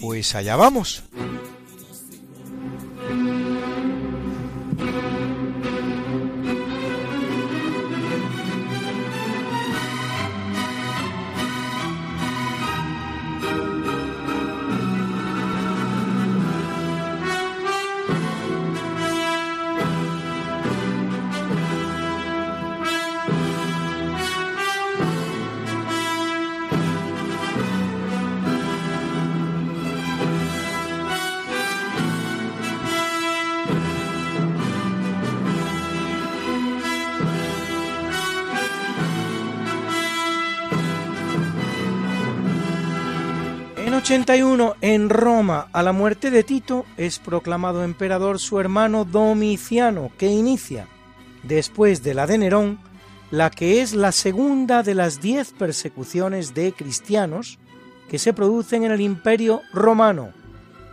Pues allá vamos. 81, en Roma, a la muerte de Tito, es proclamado emperador su hermano Domiciano, que inicia, después de la de Nerón, la que es la segunda de las diez persecuciones de cristianos que se producen en el imperio romano,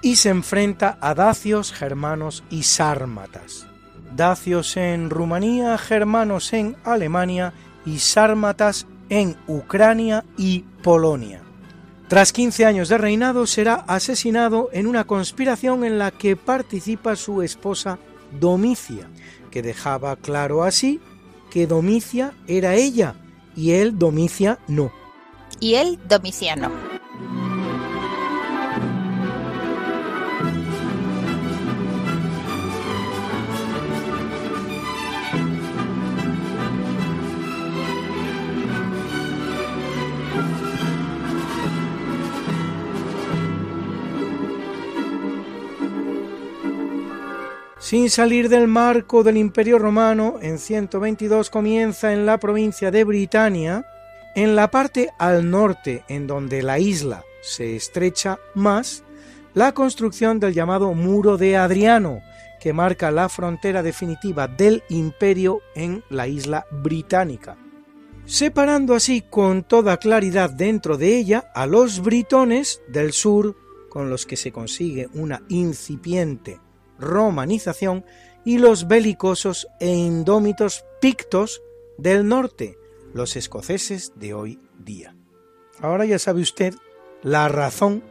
y se enfrenta a dacios, germanos y sármatas. Dacios en Rumanía, germanos en Alemania y sármatas en Ucrania y Polonia. Tras 15 años de reinado será asesinado en una conspiración en la que participa su esposa Domicia, que dejaba claro así que Domicia era ella y él Domicia no. Y él, Domiciano. Sin salir del marco del Imperio Romano, en 122 comienza en la provincia de Britania, en la parte al norte, en donde la isla se estrecha más, la construcción del llamado Muro de Adriano, que marca la frontera definitiva del imperio en la isla británica, separando así con toda claridad dentro de ella a los britones del sur, con los que se consigue una incipiente romanización, y los belicosos e indómitos pictos del norte, los escoceses de hoy día. Ahora ya sabe usted la razón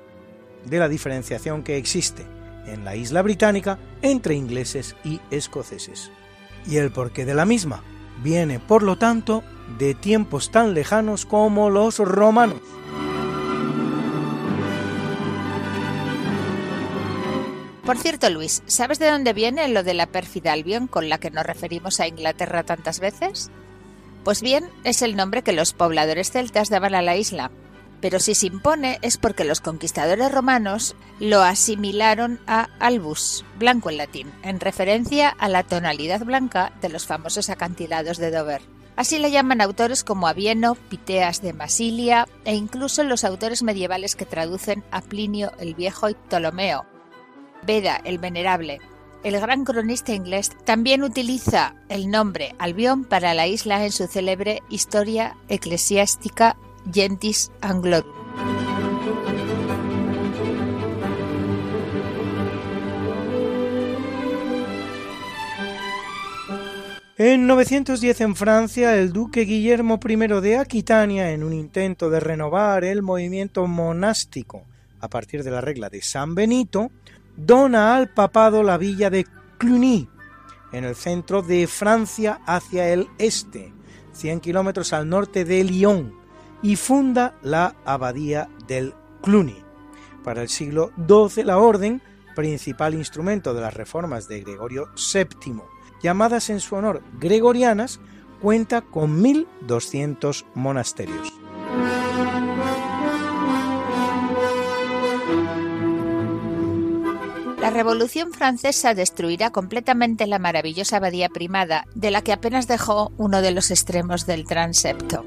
de la diferenciación que existe en la isla británica entre ingleses y escoceses. Y el porqué de la misma viene, por lo tanto, de tiempos tan lejanos como los romanos. Por cierto, Luis, ¿sabes de dónde viene lo de la pérfida Albion con la que nos referimos a Inglaterra tantas veces? Pues bien, es el nombre que los pobladores celtas daban a la isla, pero si se impone es porque los conquistadores romanos lo asimilaron a albus, blanco en latín, en referencia a la tonalidad blanca de los famosos acantilados de Dover. Así le llaman autores como Avieno, Piteas de Masilia e incluso los autores medievales que traducen a Plinio el Viejo y Ptolomeo, Beda el Venerable, el gran cronista inglés, también utiliza el nombre Albion para la isla en su célebre Historia Eclesiástica Gentis Anglorum. En 910 en Francia, el duque Guillermo I de Aquitania, en un intento de renovar el movimiento monástico a partir de la regla de San Benito, dona al papado la villa de Cluny, en el centro de Francia hacia el este, 100 kilómetros al norte de Lyon, y funda la abadía del Cluny. Para el siglo XII la orden, principal instrumento de las reformas de Gregorio VII, llamadas en su honor gregorianas, cuenta con 1.200 monasterios. La Revolución Francesa destruirá completamente la maravillosa abadía primada, de la que apenas dejó uno de los extremos del transepto.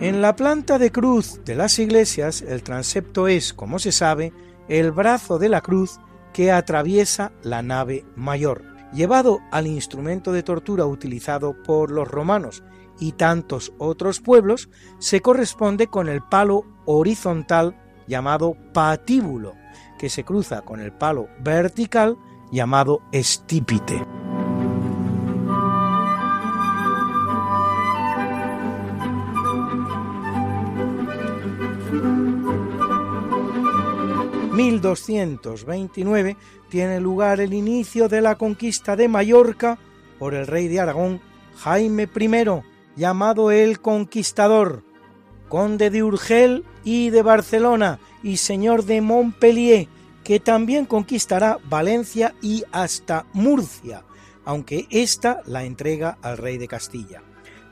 En la planta de cruz de las iglesias, el transepto es, como se sabe, el brazo de la cruz que atraviesa la nave mayor, llevado al instrumento de tortura utilizado por los romanos y tantos otros pueblos, se corresponde con el palo horizontal llamado patíbulo, que se cruza con el palo vertical llamado estípite. 1229 tiene lugar el inicio de la conquista de Mallorca por el rey de Aragón Jaime I, llamado el Conquistador, conde de Urgel y de Barcelona y señor de Montpellier, que también conquistará Valencia y hasta Murcia, aunque ésta la entrega al rey de Castilla.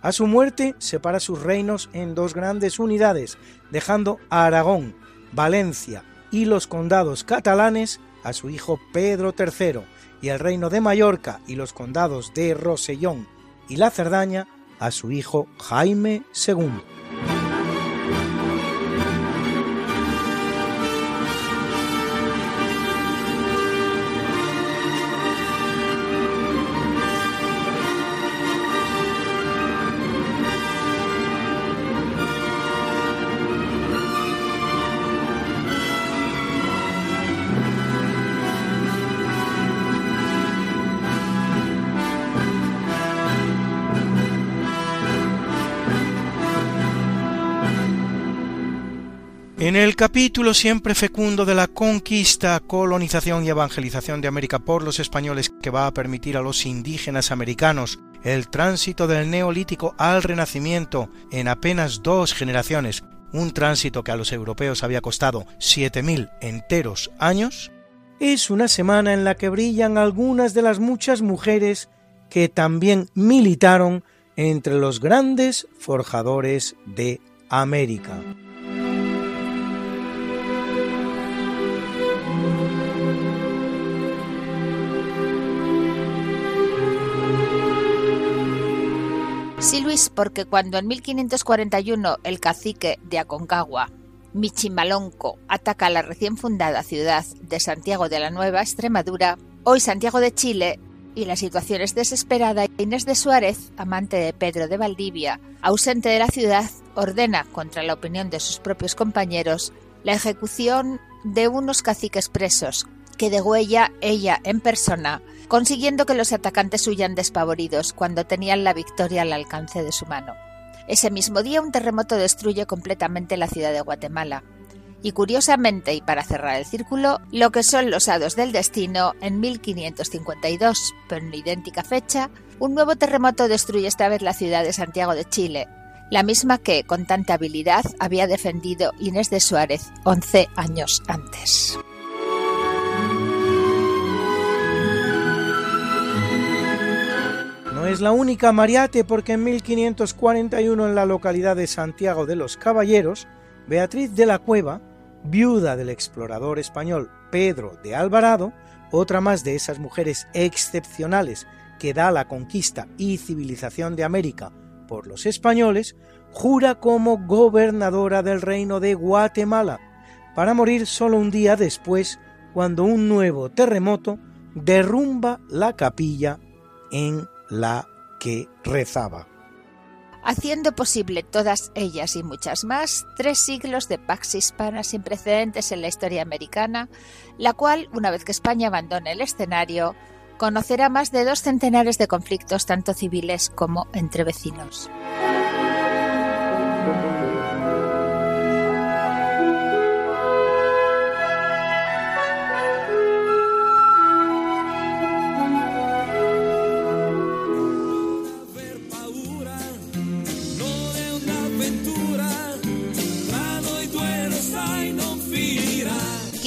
A su muerte separa sus reinos en dos grandes unidades, dejando a Aragón, Valencia y los condados catalanes a su hijo Pedro III y el reino de Mallorca y los condados de Rosellón y la Cerdaña a su hijo Jaime II. En el capítulo siempre fecundo de la conquista, colonización y evangelización de América por los españoles que va a permitir a los indígenas americanos el tránsito del neolítico al renacimiento en apenas dos generaciones, un tránsito que a los europeos había costado 7.000 enteros años, es una semana en la que brillan algunas de las muchas mujeres que también militaron entre los grandes forjadores de América. Sí, Luis, porque cuando en 1541 el cacique de Aconcagua, Michimalonco, ataca la recién fundada ciudad de Santiago de la Nueva Extremadura, hoy Santiago de Chile, y la situación es desesperada, Inés de Suárez, amante de Pedro de Valdivia, ausente de la ciudad, ordena, contra la opinión de sus propios compañeros, la ejecución de unos caciques presos, que degüella ella en persona, consiguiendo que los atacantes huyan despavoridos cuando tenían la victoria al alcance de su mano. Ese mismo día un terremoto destruye completamente la ciudad de Guatemala. Y curiosamente, y para cerrar el círculo, lo que son los hados del destino, en 1552, pero en idéntica fecha, un nuevo terremoto destruye esta vez la ciudad de Santiago de Chile, la misma que, con tanta habilidad, había defendido Inés de Suárez 11 años antes. Es la única Mariate porque en 1541 en la localidad de Santiago de los Caballeros, Beatriz de la Cueva, viuda del explorador español Pedro de Alvarado, otra más de esas mujeres excepcionales que da la conquista y civilización de América por los españoles, jura como gobernadora del reino de Guatemala para morir solo un día después cuando un nuevo terremoto derrumba la capilla en la que rezaba. Haciendo posible todas ellas y muchas más, tres siglos de Pax Hispana sin precedentes en la historia americana, la cual, una vez que España abandone el escenario, conocerá más de dos centenares de conflictos tanto civiles como entre vecinos.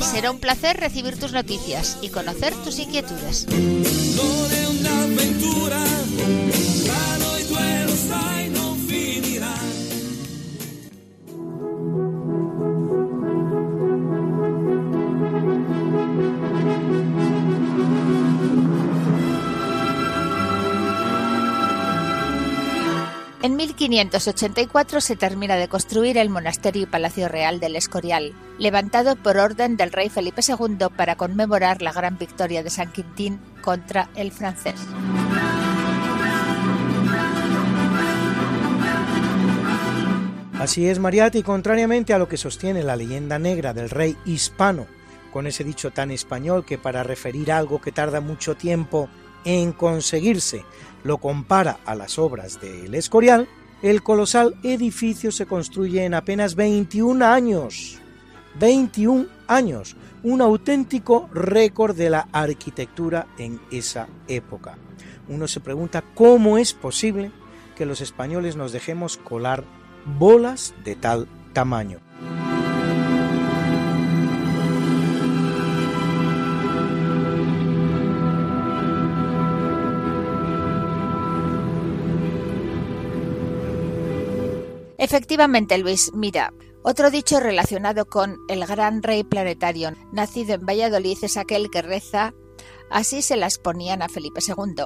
Será un placer recibir tus noticias y conocer tus inquietudes. En 1584 se termina de construir el monasterio y palacio real del Escorial, levantado por orden del rey Felipe II para conmemorar la gran victoria de San Quintín contra el francés. Así es, Mariati, contrariamente a lo que sostiene la leyenda negra del rey hispano, con ese dicho tan español que para referir algo que tarda mucho tiempo en conseguirse lo compara a las obras del Escorial, el colosal edificio se construye en apenas 21 años. 21 años, un auténtico récord de la arquitectura en esa época. Uno se pregunta cómo es posible que los españoles nos dejemos colar bolas de tal tamaño. Efectivamente, Luis, mira, otro dicho relacionado con el gran rey planetario nacido en Valladolid es aquel que reza así se las ponían a Felipe II,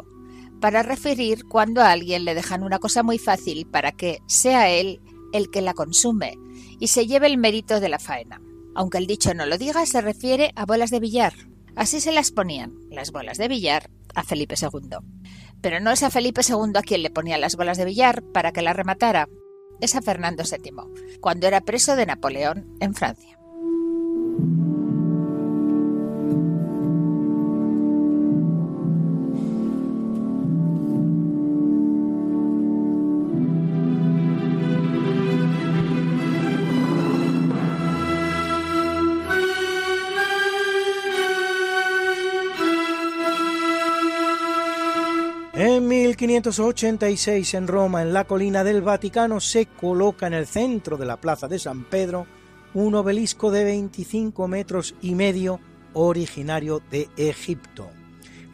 para referir cuando a alguien le dejan una cosa muy fácil para que sea él el que la consume y se lleve el mérito de la faena. Aunque el dicho no lo diga, se refiere a bolas de billar. Así se las ponían, las bolas de billar, a Felipe II. Pero no es a Felipe II a quien le ponía las bolas de billar para que la rematara, es a Fernando VII, cuando era preso de Napoleón en Francia. 1586 en Roma, en la colina del Vaticano, se coloca en el centro de la plaza de San Pedro un obelisco de 25 metros y medio originario de Egipto.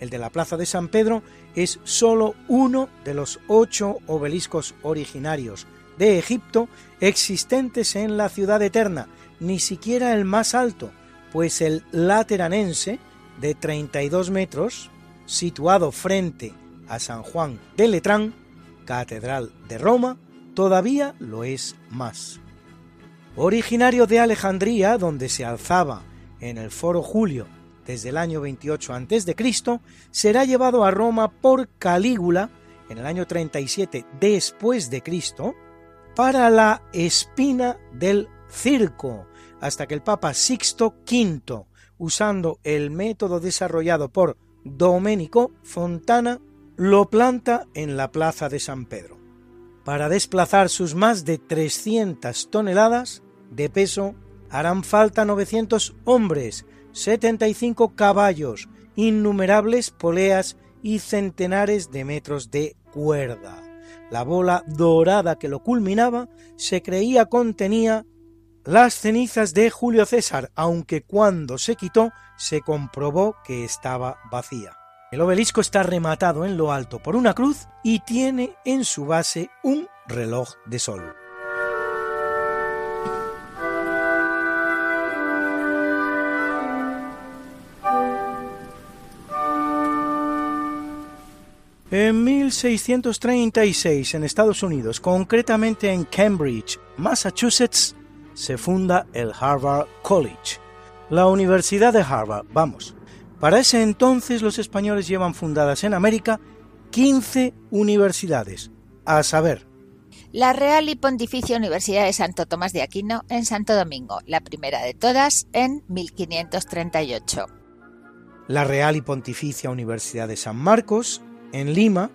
El de la plaza de San Pedro es solo uno de los ocho obeliscos originarios de Egipto existentes en la ciudad eterna, ni siquiera el más alto, pues el lateranense, de 32 metros, situado frente a San Juan de Letrán, catedral de Roma, todavía lo es más. Originario de Alejandría, donde se alzaba en el Foro Julio desde el año 28 a.C., será llevado a Roma por Calígula en el año 37 después de Cristo para la espina del circo, hasta que el Papa Sixto V, usando el método desarrollado por Domenico Fontana, lo planta en la plaza de San Pedro. Para desplazar sus más de 300 toneladas de peso harán falta 900 hombres, 75 caballos, innumerables poleas y centenares de metros de cuerda. La bola dorada que lo culminaba se creía contenía las cenizas de Julio César, aunque cuando se quitó se comprobó que estaba vacía. El obelisco está rematado en lo alto por una cruz y tiene en su base un reloj de sol. En 1636 en Estados Unidos, concretamente en Cambridge, Massachusetts, se funda el Harvard College, la Universidad de Harvard, vamos. Para ese entonces los españoles llevan fundadas en América 15 universidades, a saber, la Real y Pontificia Universidad de Santo Tomás de Aquino en Santo Domingo, la primera de todas en 1538. La Real y Pontificia Universidad de San Marcos en Lima,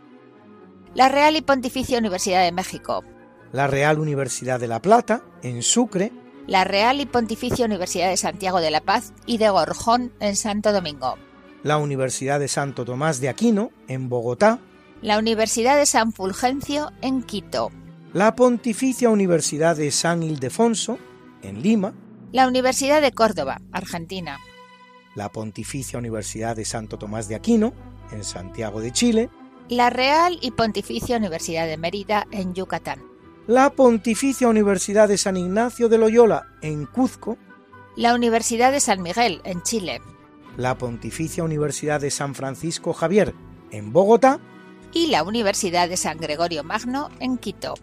la Real y Pontificia Universidad de México, la Real Universidad de La Plata, en Sucre, la Real y Pontificia Universidad de Santiago de la Paz y de Gorjón, en Santo Domingo, la Universidad de Santo Tomás de Aquino, en Bogotá, la Universidad de San Fulgencio, en Quito, la Pontificia Universidad de San Ildefonso, en Lima, la Universidad de Córdoba, Argentina, la Pontificia Universidad de Santo Tomás de Aquino, en Santiago de Chile, la Real y Pontificia Universidad de Mérida, en Yucatán, la Pontificia Universidad de San Ignacio de Loyola, en Cuzco, la Universidad de San Miguel, en Chile, la Pontificia Universidad de San Francisco Javier, en Bogotá, y la Universidad de San Gregorio Magno, en Quito.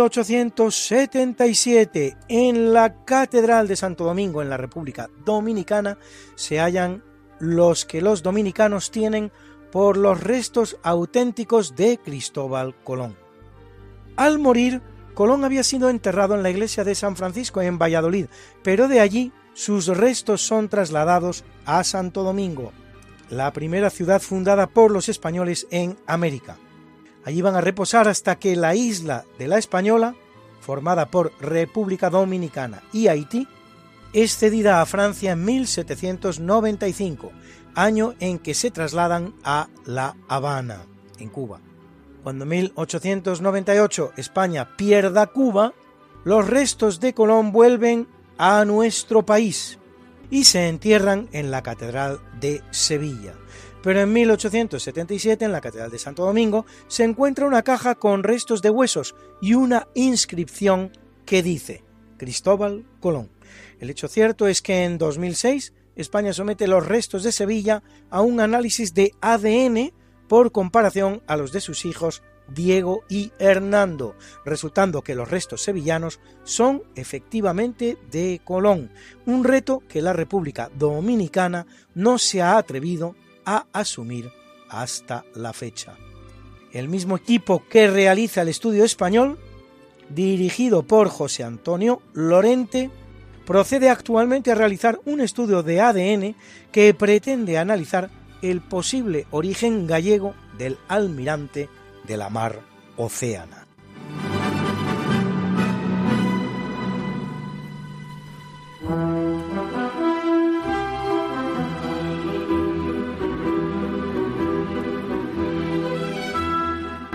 1877, en la Catedral de Santo Domingo, en la República Dominicana, se hallan los que los dominicanos tienen por los restos auténticos de Cristóbal Colón. Al morir, Colón había sido enterrado en la iglesia de San Francisco en Valladolid, pero de allí sus restos son trasladados a Santo Domingo, la primera ciudad fundada por los españoles en América. Allí van a reposar hasta que la isla de la Española, formada por República Dominicana y Haití, es cedida a Francia en 1795, año en que se trasladan a La Habana, en Cuba. Cuando en 1898 España pierda Cuba, los restos de Colón vuelven a nuestro país y se entierran en la Catedral de Sevilla pero en 1877 en la Catedral de Santo Domingo se encuentra una caja con restos de huesos y una inscripción que dice Cristóbal Colón. El hecho cierto es que en 2006 España somete los restos de Sevilla a un análisis de ADN por comparación a los de sus hijos Diego y Hernando, resultando que los restos sevillanos son efectivamente de Colón, un reto que la República Dominicana no se ha atrevido a asumir hasta la fecha. El mismo equipo que realiza el estudio español, dirigido por José Antonio Lorente, procede actualmente a realizar un estudio de ADN que pretende analizar el posible origen gallego del almirante de la mar Océana.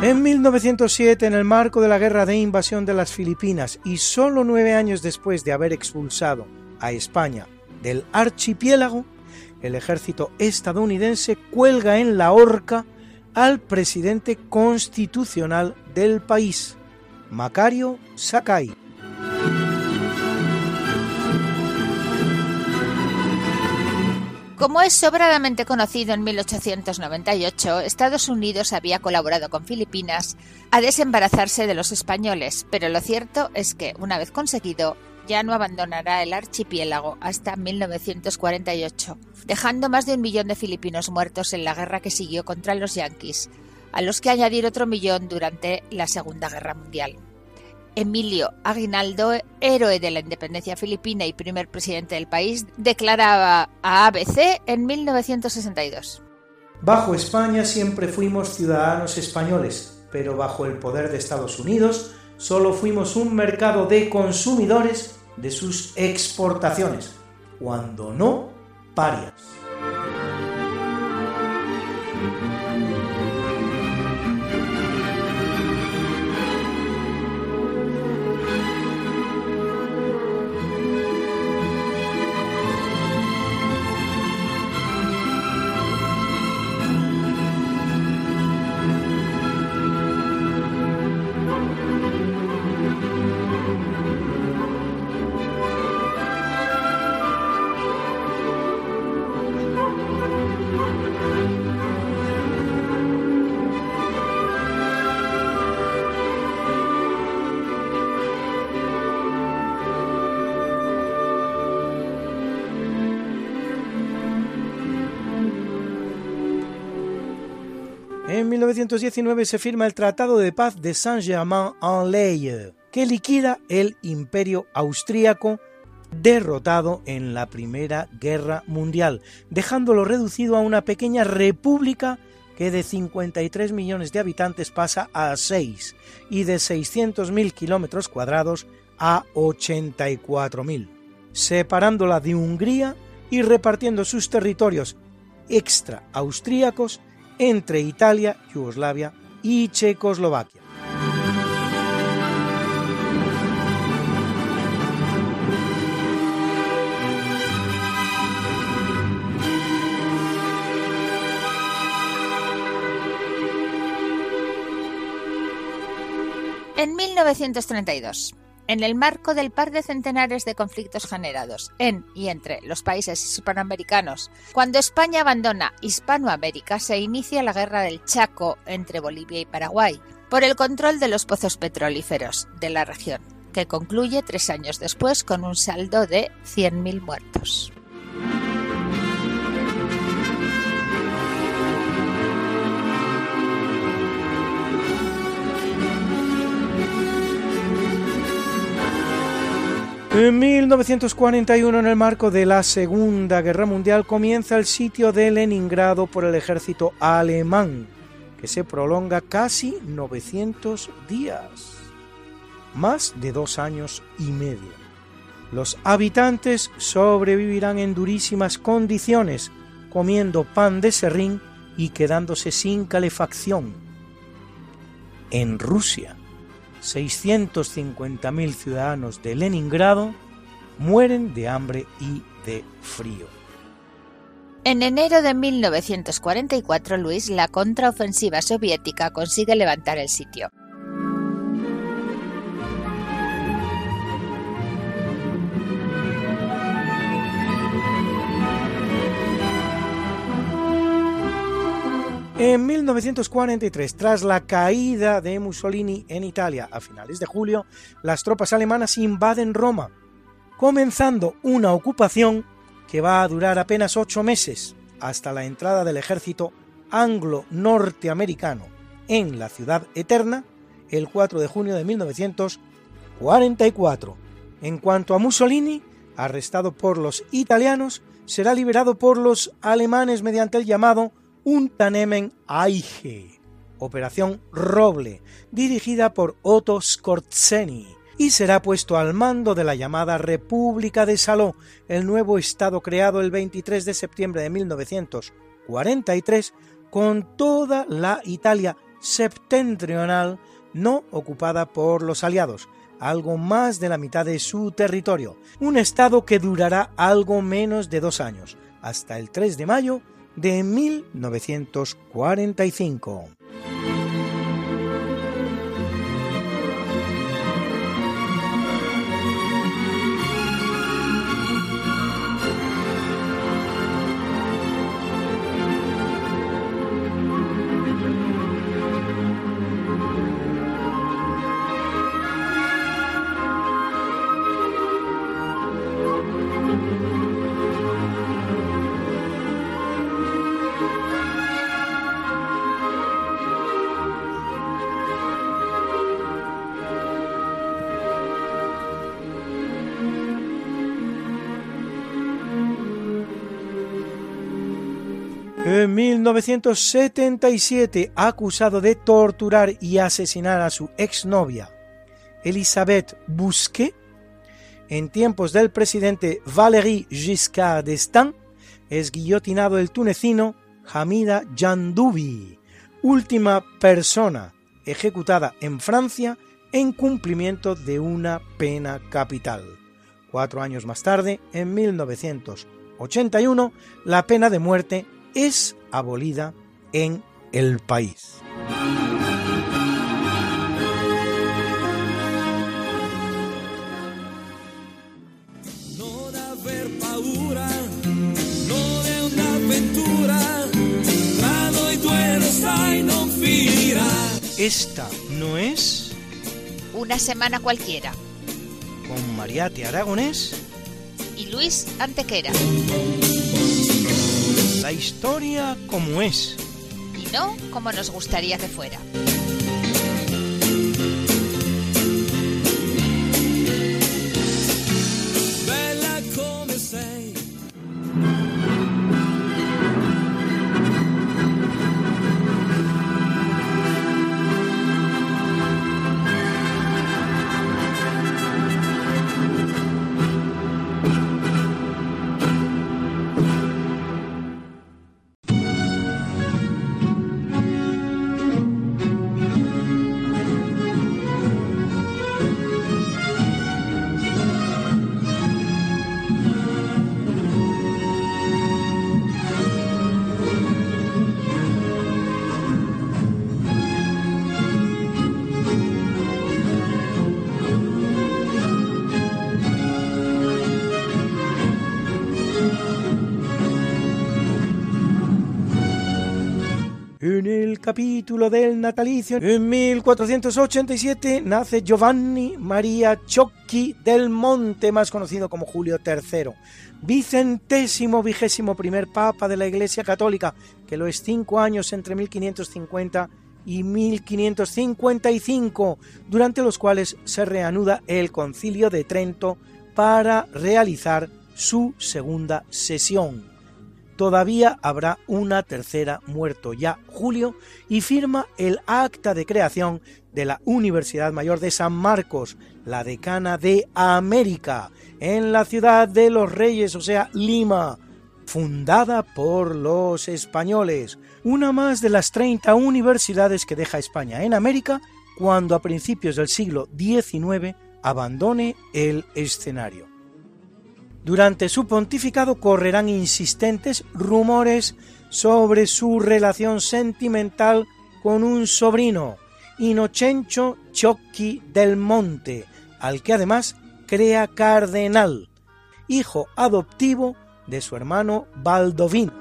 En 1907, en el marco de la guerra de invasión de las Filipinas y solo nueve años después de haber expulsado a España del archipiélago, el ejército estadounidense cuelga en la horca al presidente constitucional del país, Macario Sakai. Como es sobradamente conocido, en 1898 Estados Unidos había colaborado con Filipinas a desembarazarse de los españoles, pero lo cierto es que, una vez conseguido, ya no abandonará el archipiélago hasta 1948, dejando más de un millón de filipinos muertos en la guerra que siguió contra los yanquis, a los que añadir otro millón durante la Segunda Guerra Mundial. Emilio Aguinaldo, héroe de la independencia filipina y primer presidente del país, declaraba a ABC en 1962. Bajo España siempre fuimos ciudadanos españoles, pero bajo el poder de Estados Unidos solo fuimos un mercado de consumidores de sus exportaciones, cuando no parias. 1919 se firma el Tratado de Paz de Saint-Germain-en-Laye, que liquida el imperio austríaco derrotado en la Primera Guerra Mundial, dejándolo reducido a una pequeña república que de 53 millones de habitantes pasa a 6 y de 600.000 kilómetros cuadrados a 84.000, separándola de Hungría y repartiendo sus territorios extra austríacos entre Italia, Yugoslavia y Checoslovaquia. En 1932, en el marco del par de centenares de conflictos generados en y entre los países hispanoamericanos, cuando España abandona Hispanoamérica, se inicia la Guerra del Chaco entre Bolivia y Paraguay por el control de los pozos petrolíferos de la región, que concluye tres años después con un saldo de 100.000 muertos. En 1941, en el marco de la Segunda Guerra Mundial, comienza el sitio de Leningrado por el ejército alemán, que se prolonga casi 900 días, más de dos años y medio. Los habitantes sobrevivirán en durísimas condiciones, comiendo pan de serrín y quedándose sin calefacción. En Rusia, 650.000 ciudadanos de Leningrado mueren de hambre y de frío. En enero de 1944, Luis, la contraofensiva soviética consigue levantar el sitio. En 1943, tras la caída de Mussolini en Italia a finales de julio, las tropas alemanas invaden Roma, comenzando una ocupación que va a durar apenas ocho meses, hasta la entrada del ejército anglo-norteamericano en la ciudad eterna el 4 de junio de 1944. En cuanto a Mussolini, arrestado por los italianos, será liberado por los alemanes mediante el llamado Untanemen Aige, Operación Roble, dirigida por Otto Skorzeny, y será puesto al mando de la llamada República de Saló, el nuevo estado creado el 23 de septiembre de 1943, con toda la Italia septentrional no ocupada por los aliados, algo más de la mitad de su territorio, un estado que durará algo menos de dos años, hasta el 3 de mayo de 1945. 1977, acusado de torturar y asesinar a su exnovia, Elisabeth Bousquet, en tiempos del presidente Valéry Giscard d'Estaing, es guillotinado el tunecino Hamida Jandoubi, última persona ejecutada en Francia en cumplimiento de una pena capital. Cuatro años más tarde, en 1981, la pena de muerte es abolida en el país. Esta no es Una semana cualquiera. con Mariate Aragonés Y Luis Antequera. La historia como es. Y no como nos gustaría que fuera. En el capítulo del natalicio, en 1487, nace Giovanni Maria Ciocchi del Monte, más conocido como Julio III, vicentésimo vigésimo primer papa de la Iglesia Católica, que lo es cinco años entre 1550 y 1555, durante los cuales se reanuda el Concilio de Trento para realizar su segunda sesión todavía habrá una tercera muerto ya Julio y firma el acta de creación de la Universidad Mayor de San Marcos, la decana de América, en la ciudad de los Reyes, o sea, Lima, fundada por los españoles, una más de las 30 universidades que deja España en América cuando a principios del siglo XIX abandone el escenario. Durante su pontificado correrán insistentes rumores sobre su relación sentimental con un sobrino, Inocencio Ciocchi del Monte, al que además crea cardenal, hijo adoptivo de su hermano Baldovino.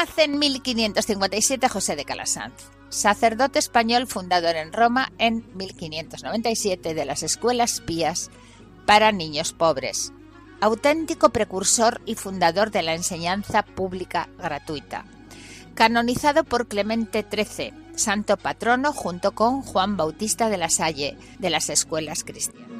Nace en 1557 José de Calasanz, sacerdote español fundador en Roma en 1597 de las escuelas pías para niños pobres, auténtico precursor y fundador de la enseñanza pública gratuita, canonizado por Clemente XIII, santo patrono junto con Juan Bautista de la Salle de las escuelas cristianas.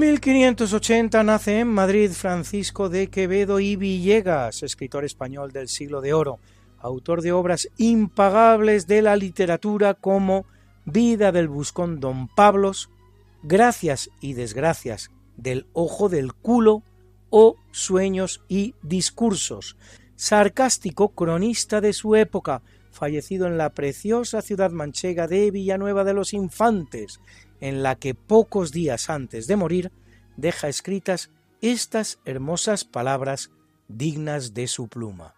1580 nace en Madrid Francisco de Quevedo y Villegas, escritor español del siglo de oro, autor de obras impagables de la literatura como Vida del Buscón Don Pablos, Gracias y Desgracias del Ojo del Culo o Sueños y Discursos, sarcástico cronista de su época, fallecido en la preciosa ciudad manchega de Villanueva de los Infantes, en la que pocos días antes de morir deja escritas estas hermosas palabras dignas de su pluma.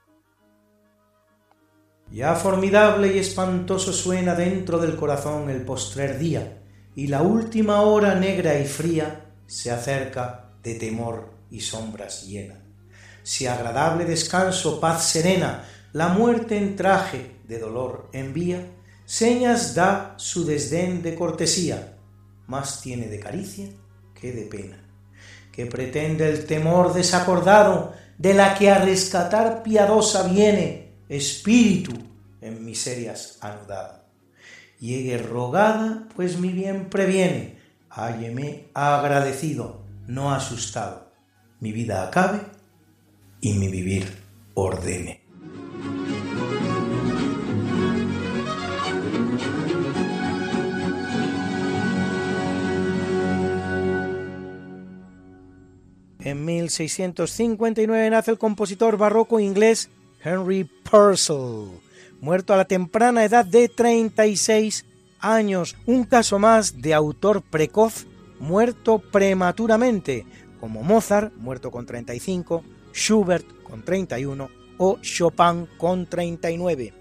Ya formidable y espantoso suena dentro del corazón el postrer día, y la última hora negra y fría se acerca de temor y sombras llena. si agradable descanso, paz serena, la muerte en traje de dolor envía, señas da su desdén de cortesía, más tiene de caricia que de pena, que pretende el temor desacordado, de la que a rescatar piadosa viene, espíritu en miserias anudado. Llegue rogada, pues mi bien previene, hálleme agradecido, no asustado, mi vida acabe y mi vivir ordene. En 1659 nace el compositor barroco inglés Henry Purcell, muerto a la temprana edad de 36 años, un caso más de autor precoz muerto prematuramente, como Mozart, muerto con 35, Schubert con 31 o Chopin con 39.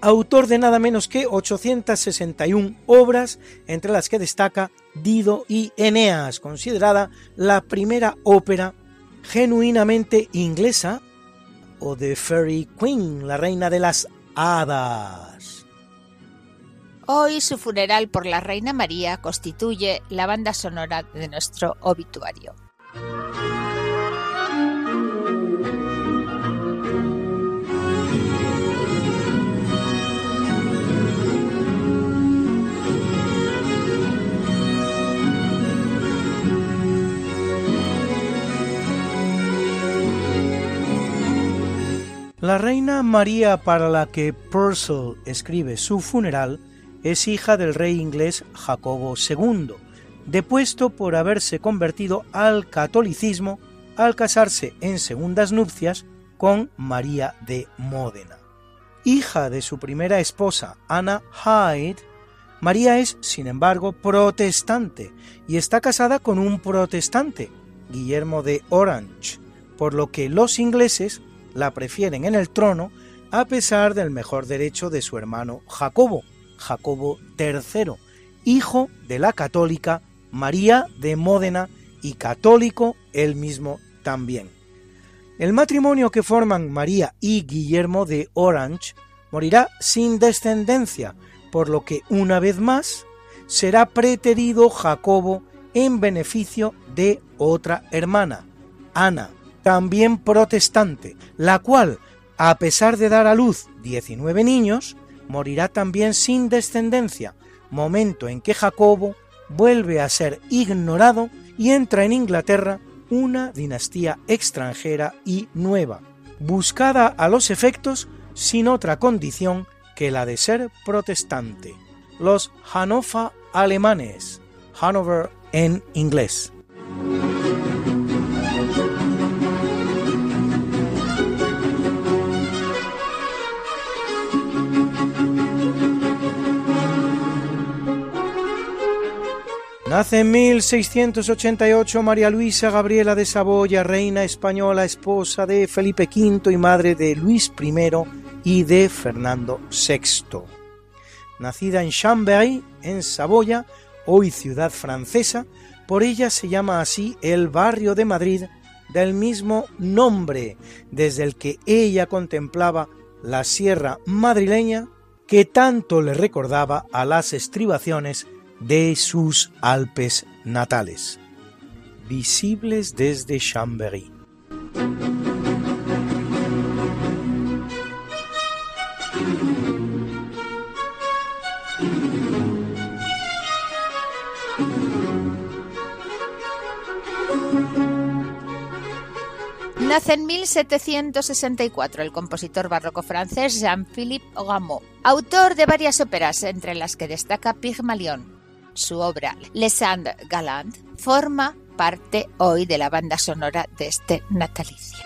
Autor de nada menos que 861 obras, entre las que destaca Dido y Eneas, considerada la primera ópera genuinamente inglesa, o The Fairy Queen, la reina de las hadas. Hoy su funeral por la Reina María constituye la banda sonora de nuestro obituario. La reina María para la que Purcell escribe su funeral es hija del rey inglés Jacobo II, depuesto por haberse convertido al catolicismo al casarse en segundas nupcias con María de Módena. Hija de su primera esposa, Anna Hyde, María es, sin embargo, protestante y está casada con un protestante, Guillermo de Orange, por lo que los ingleses la prefieren en el trono a pesar del mejor derecho de su hermano Jacobo, Jacobo III, hijo de la católica María de Módena y católico él mismo también. El matrimonio que forman María y Guillermo de Orange morirá sin descendencia, por lo que una vez más será preterido Jacobo en beneficio de otra hermana, Ana, también protestante, la cual, a pesar de dar a luz 19 niños, morirá también sin descendencia, momento en que Jacobo vuelve a ser ignorado y entra en Inglaterra una dinastía extranjera y nueva, buscada a los efectos sin otra condición que la de ser protestante, los Hannover alemanes, Hanover en inglés. Nace en 1688 María Luisa Gabriela de Saboya, reina española, esposa de Felipe V y madre de Luis I y de Fernando VI. Nacida en Chambéry, en Saboya, hoy ciudad francesa, por ella se llama así el barrio de Madrid del mismo nombre, desde el que ella contemplaba la sierra madrileña que tanto le recordaba a las estribaciones de sus Alpes natales, visibles desde Chambéry. Nace en 1764 el compositor barroco francés Jean-Philippe Rameau, autor de varias óperas, entre las que destaca Pygmalion, su obra Les Andes Galant forma parte hoy de la banda sonora de este natalicio.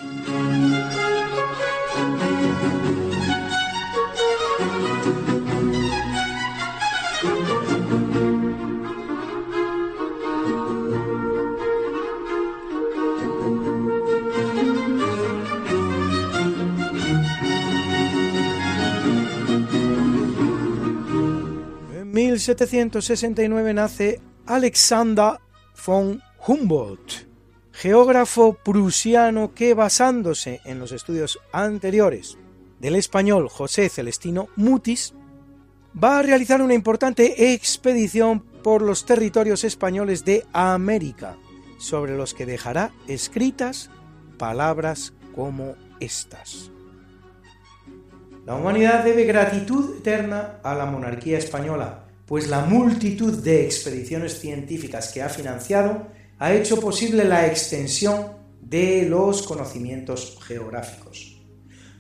1769 nace Alexander von Humboldt, geógrafo prusiano que basándose en los estudios anteriores del español José Celestino Mutis, va a realizar una importante expedición por los territorios españoles de América, sobre los que dejará escritas palabras como estas. La humanidad debe gratitud eterna a la monarquía española, pues la multitud de expediciones científicas que ha financiado ha hecho posible la extensión de los conocimientos geográficos.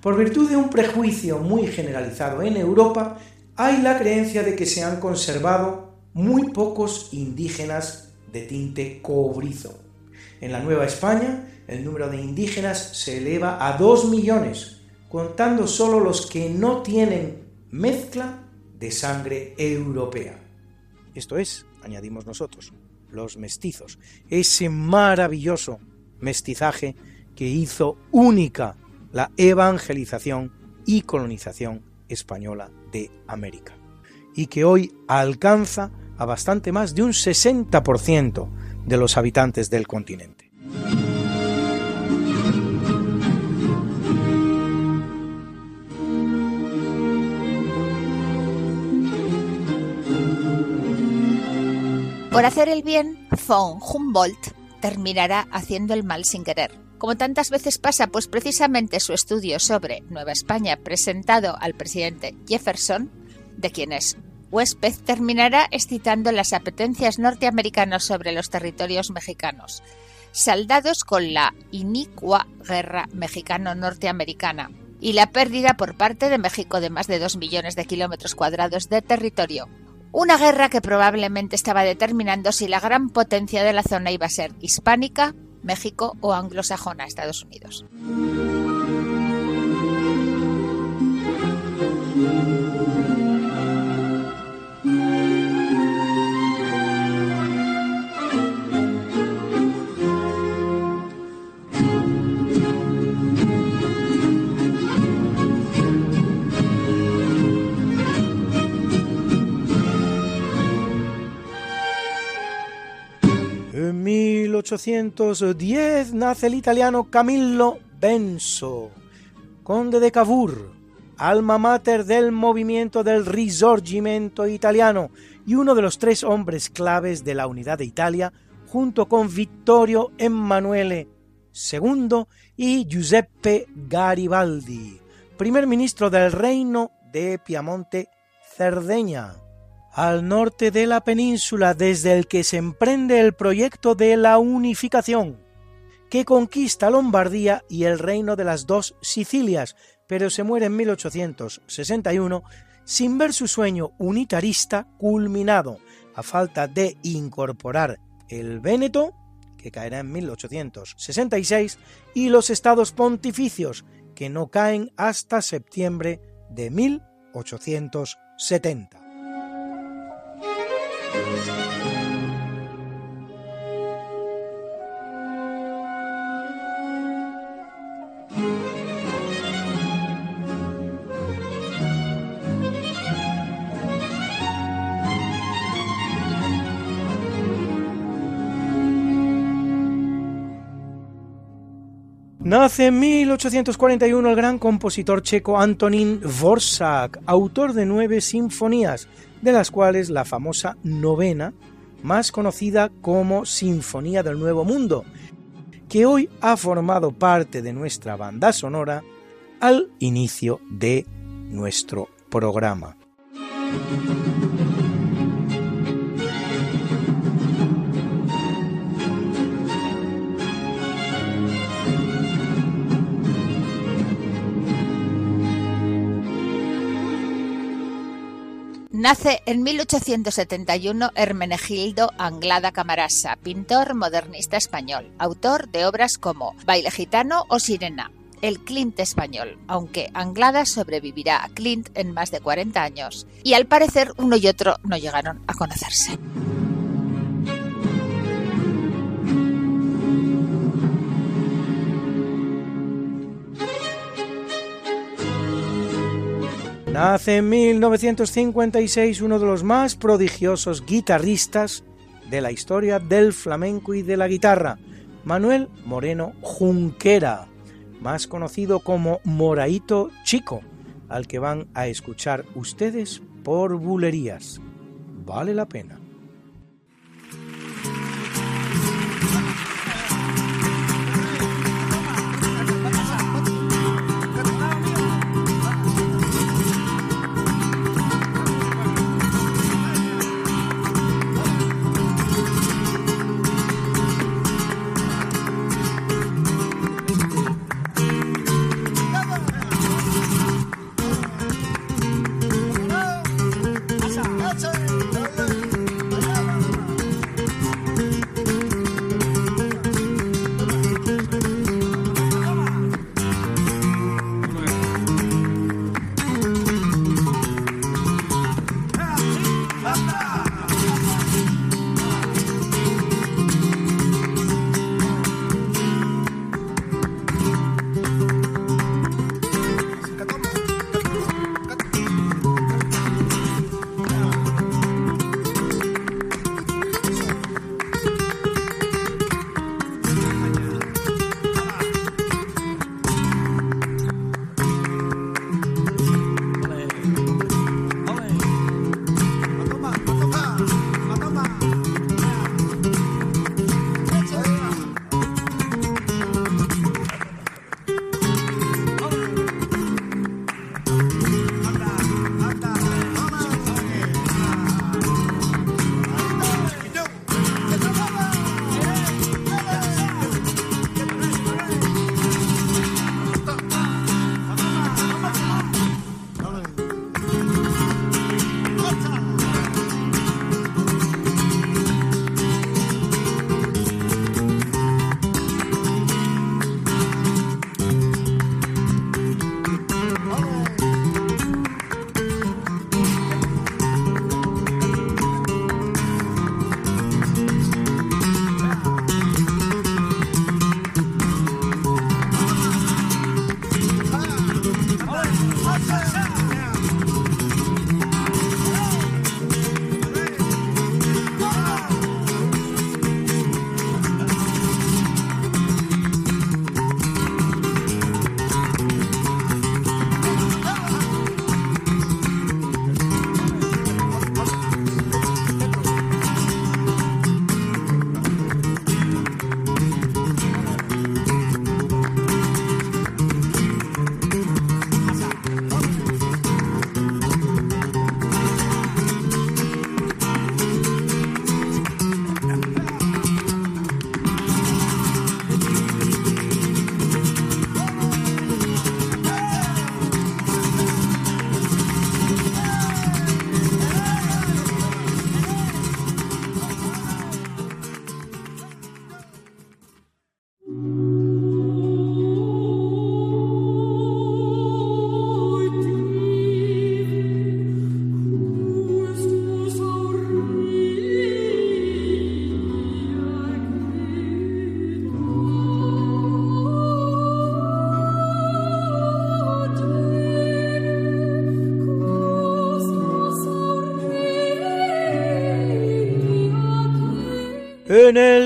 Por virtud de un prejuicio muy generalizado en Europa, hay la creencia de que se han conservado muy pocos indígenas de tinte cobrizo. En la Nueva España, el número de indígenas se eleva a 2 millones, contando solo los que no tienen mezcla de sangre europea. Esto es, añadimos nosotros, los mestizos, ese maravilloso mestizaje que hizo única la evangelización y colonización española de América, y que hoy alcanza a bastante más de un 60% de los habitantes del continente. Por hacer el bien, von Humboldt terminará haciendo el mal sin querer. Como tantas veces pasa, pues precisamente su estudio sobre Nueva España presentado al presidente Jefferson, de quien es huésped, terminará excitando las apetencias norteamericanas sobre los territorios mexicanos, saldados con la inicua guerra mexicano-norteamericana y la pérdida por parte de México de más de dos millones de kilómetros cuadrados de territorio, una guerra que probablemente estaba determinando si la gran potencia de la zona iba a ser hispánica, México o anglosajona, Estados Unidos. 1810 nace el italiano Camillo Benso, conde de Cavour, alma mater del movimiento del Risorgimento italiano y uno de los tres hombres claves de la unidad de Italia, junto con Vittorio Emanuele II y Giuseppe Garibaldi, primer ministro del reino de Piamonte Cerdeña al norte de la península desde el que se emprende el proyecto de la unificación, que conquista Lombardía y el reino de las dos Sicilias, pero se muere en 1861 sin ver su sueño unitarista culminado, a falta de incorporar el Véneto, que caerá en 1866, y los estados pontificios, que no caen hasta septiembre de 1870. En 1841 el gran compositor checo Antonín Dvořák, autor de nueve sinfonías, de las cuales la famosa novena, más conocida como Sinfonía del Nuevo Mundo, que hoy ha formado parte de nuestra banda sonora al inicio de nuestro programa. Nace en 1871 Hermenegildo Anglada Camarasa, pintor modernista español, autor de obras como Baile gitano o Sirena, el Clint español, aunque Anglada sobrevivirá a Clint en más de 40 años, y al parecer uno y otro no llegaron a conocerse. Nace en 1956 uno de los más prodigiosos guitarristas de la historia del flamenco y de la guitarra, Manuel Moreno Junquera, más conocido como Moraito Chico, al que van a escuchar ustedes por bulerías. Vale la pena.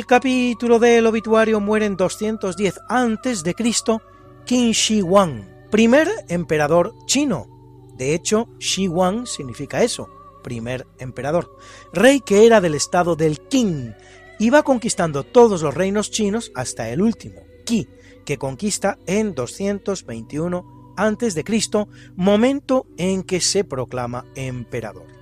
Capítulo del obituario mueren 210 a.C. Qin Shi Huang, primer emperador chino. De hecho, Shi Huang significa eso, primer emperador. Rey que era del estado del Qin. Iba conquistando todos los reinos chinos hasta el último, Qi, que conquista en 221 a.C., momento en que se proclama emperador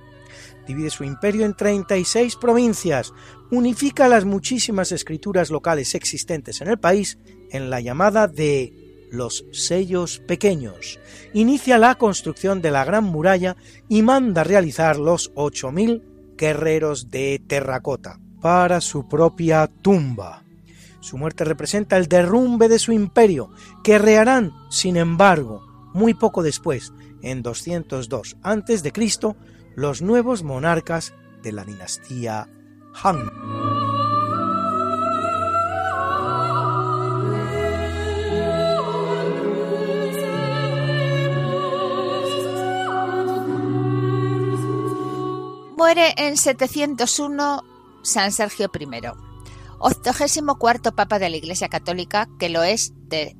divide su imperio en 36 provincias, unifica las muchísimas escrituras locales existentes en el país en la llamada de los sellos pequeños, inicia la construcción de la Gran Muralla y manda realizar los 8.000 guerreros de terracota para su propia tumba. Su muerte representa el derrumbe de su imperio, que reharán, sin embargo, muy poco después, en 202 a.C., los nuevos monarcas de la dinastía Muere en 701 San Sergio I, octogésimo cuarto Papa de la Iglesia Católica, que lo es de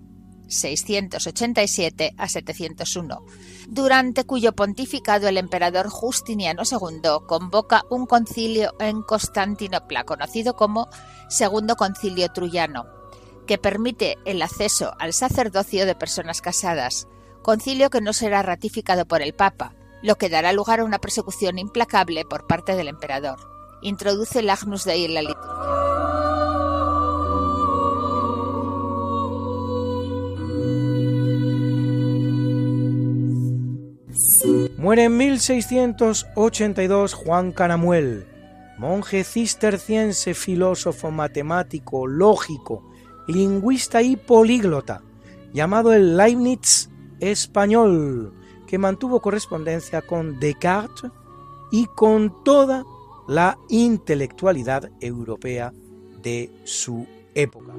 687 a 701, durante cuyo pontificado el emperador Justiniano II convoca un concilio en Constantinopla, conocido como Segundo Concilio Truyano, que permite el acceso al sacerdocio de personas casadas, concilio que no será ratificado por el Papa, lo que dará lugar a una persecución implacable por parte del emperador. Introduce el Agnus Dei en la liturgia. Muere en 1682 Juan Caramuel, monje cisterciense, filósofo, matemático, lógico, lingüista y políglota, llamado el Leibniz español, que mantuvo correspondencia con Descartes y con toda la intelectualidad europea de su época.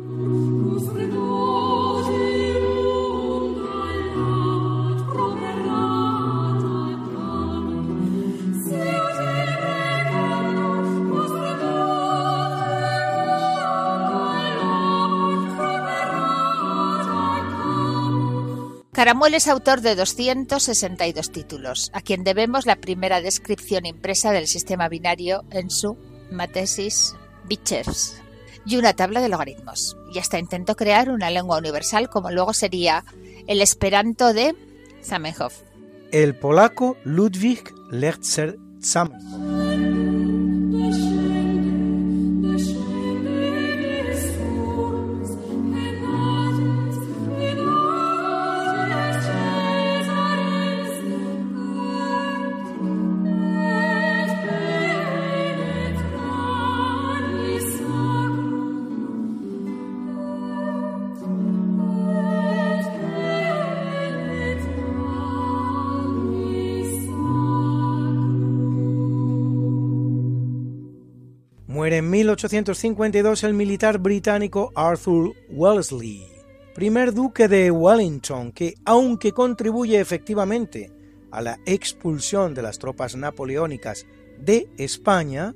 Caramuel es autor de 262 títulos, a quien debemos la primera descripción impresa del sistema binario en su Matesis Bichers y una tabla de logaritmos. Y hasta intentó crear una lengua universal como luego sería el esperanto de Zamenhof. El polaco Ludwig Lerzer Zamenhof. Muere en 1852 el militar británico Arthur Wellesley, primer duque de Wellington, que aunque contribuye efectivamente a la expulsión de las tropas napoleónicas de España,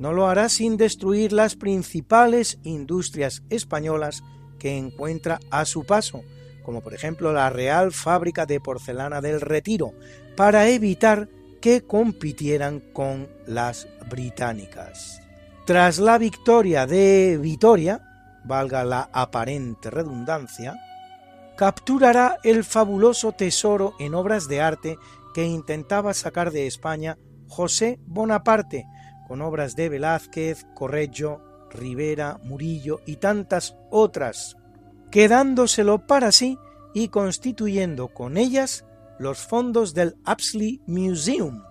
no lo hará sin destruir las principales industrias españolas que encuentra a su paso, como por ejemplo la Real Fábrica de Porcelana del Retiro, para evitar que compitieran con las británicas. Tras la victoria de Vitoria, valga la aparente redundancia, capturará el fabuloso tesoro en obras de arte que intentaba sacar de España José Bonaparte, con obras de Velázquez, Correggio, Rivera, Murillo y tantas otras, quedándoselo para sí y constituyendo con ellas los fondos del Apsley Museum,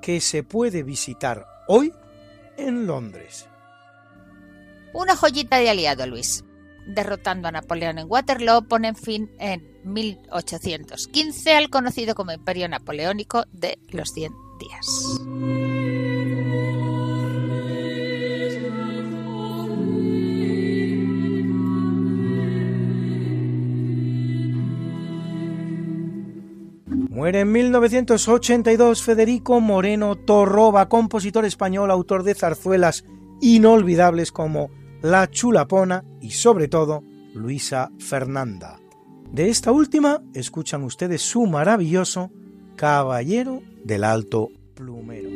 que se puede visitar hoy en Londres. Una joyita de aliado, Luis. Derrotando a Napoleón en Waterloo, ponen fin en 1815 al conocido como Imperio Napoleónico de los 100 días. Muere en 1982 Federico Moreno Torroba, compositor español, autor de zarzuelas inolvidables como La Chulapona y sobre todo Luisa Fernanda. De esta última escuchan ustedes su maravilloso Caballero del Alto Plumero.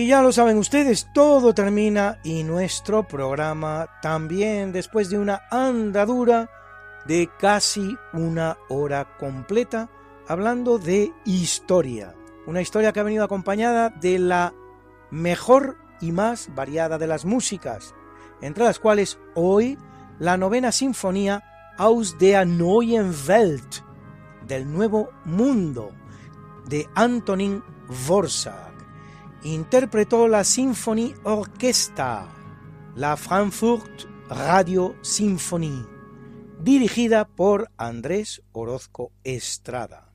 Y ya lo saben ustedes, todo termina y nuestro programa también después de una andadura de casi una hora completa hablando de historia. Una historia que ha venido acompañada de la mejor y más variada de las músicas, entre las cuales hoy la novena sinfonía Aus der neuen Welt, del Nuevo Mundo, de Antonin Dvorak interpretó la Symphony Orchestra, la Frankfurt Radio Symphony, dirigida por Andrés Orozco Estrada.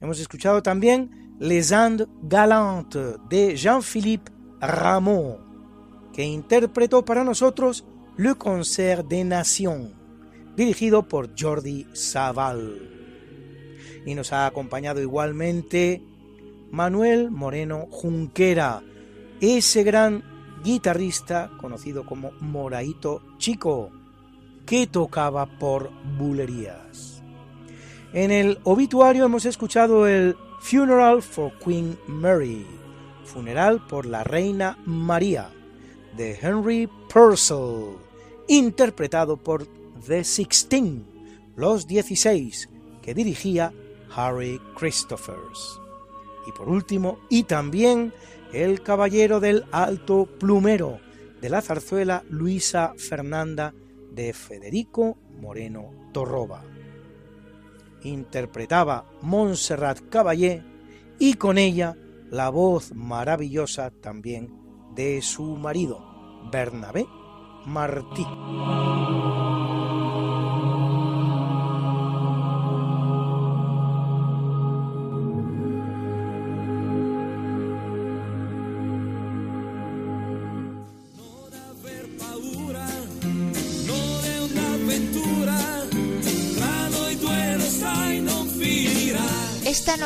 Hemos escuchado también Les Andes Galantes de Jean-Philippe Rameau, que interpretó para nosotros Le Concert des Nations, dirigido por Jordi Savall. Y nos ha acompañado igualmente Manuel Moreno Junquera, ese gran guitarrista conocido como Moraito Chico, que tocaba por bulerías. En el obituario hemos escuchado el Funeral for Queen Mary, funeral por la Reina María, de Henry Purcell, interpretado por The Sixteen, los 16, que dirigía Harry Christophers. Y por último, y también el Caballero del Alto Plumero, de la zarzuela Luisa Fernanda de Federico Moreno Torroba. Interpretaba Montserrat Caballé y con ella la voz maravillosa también de su marido, Bernabé Martí.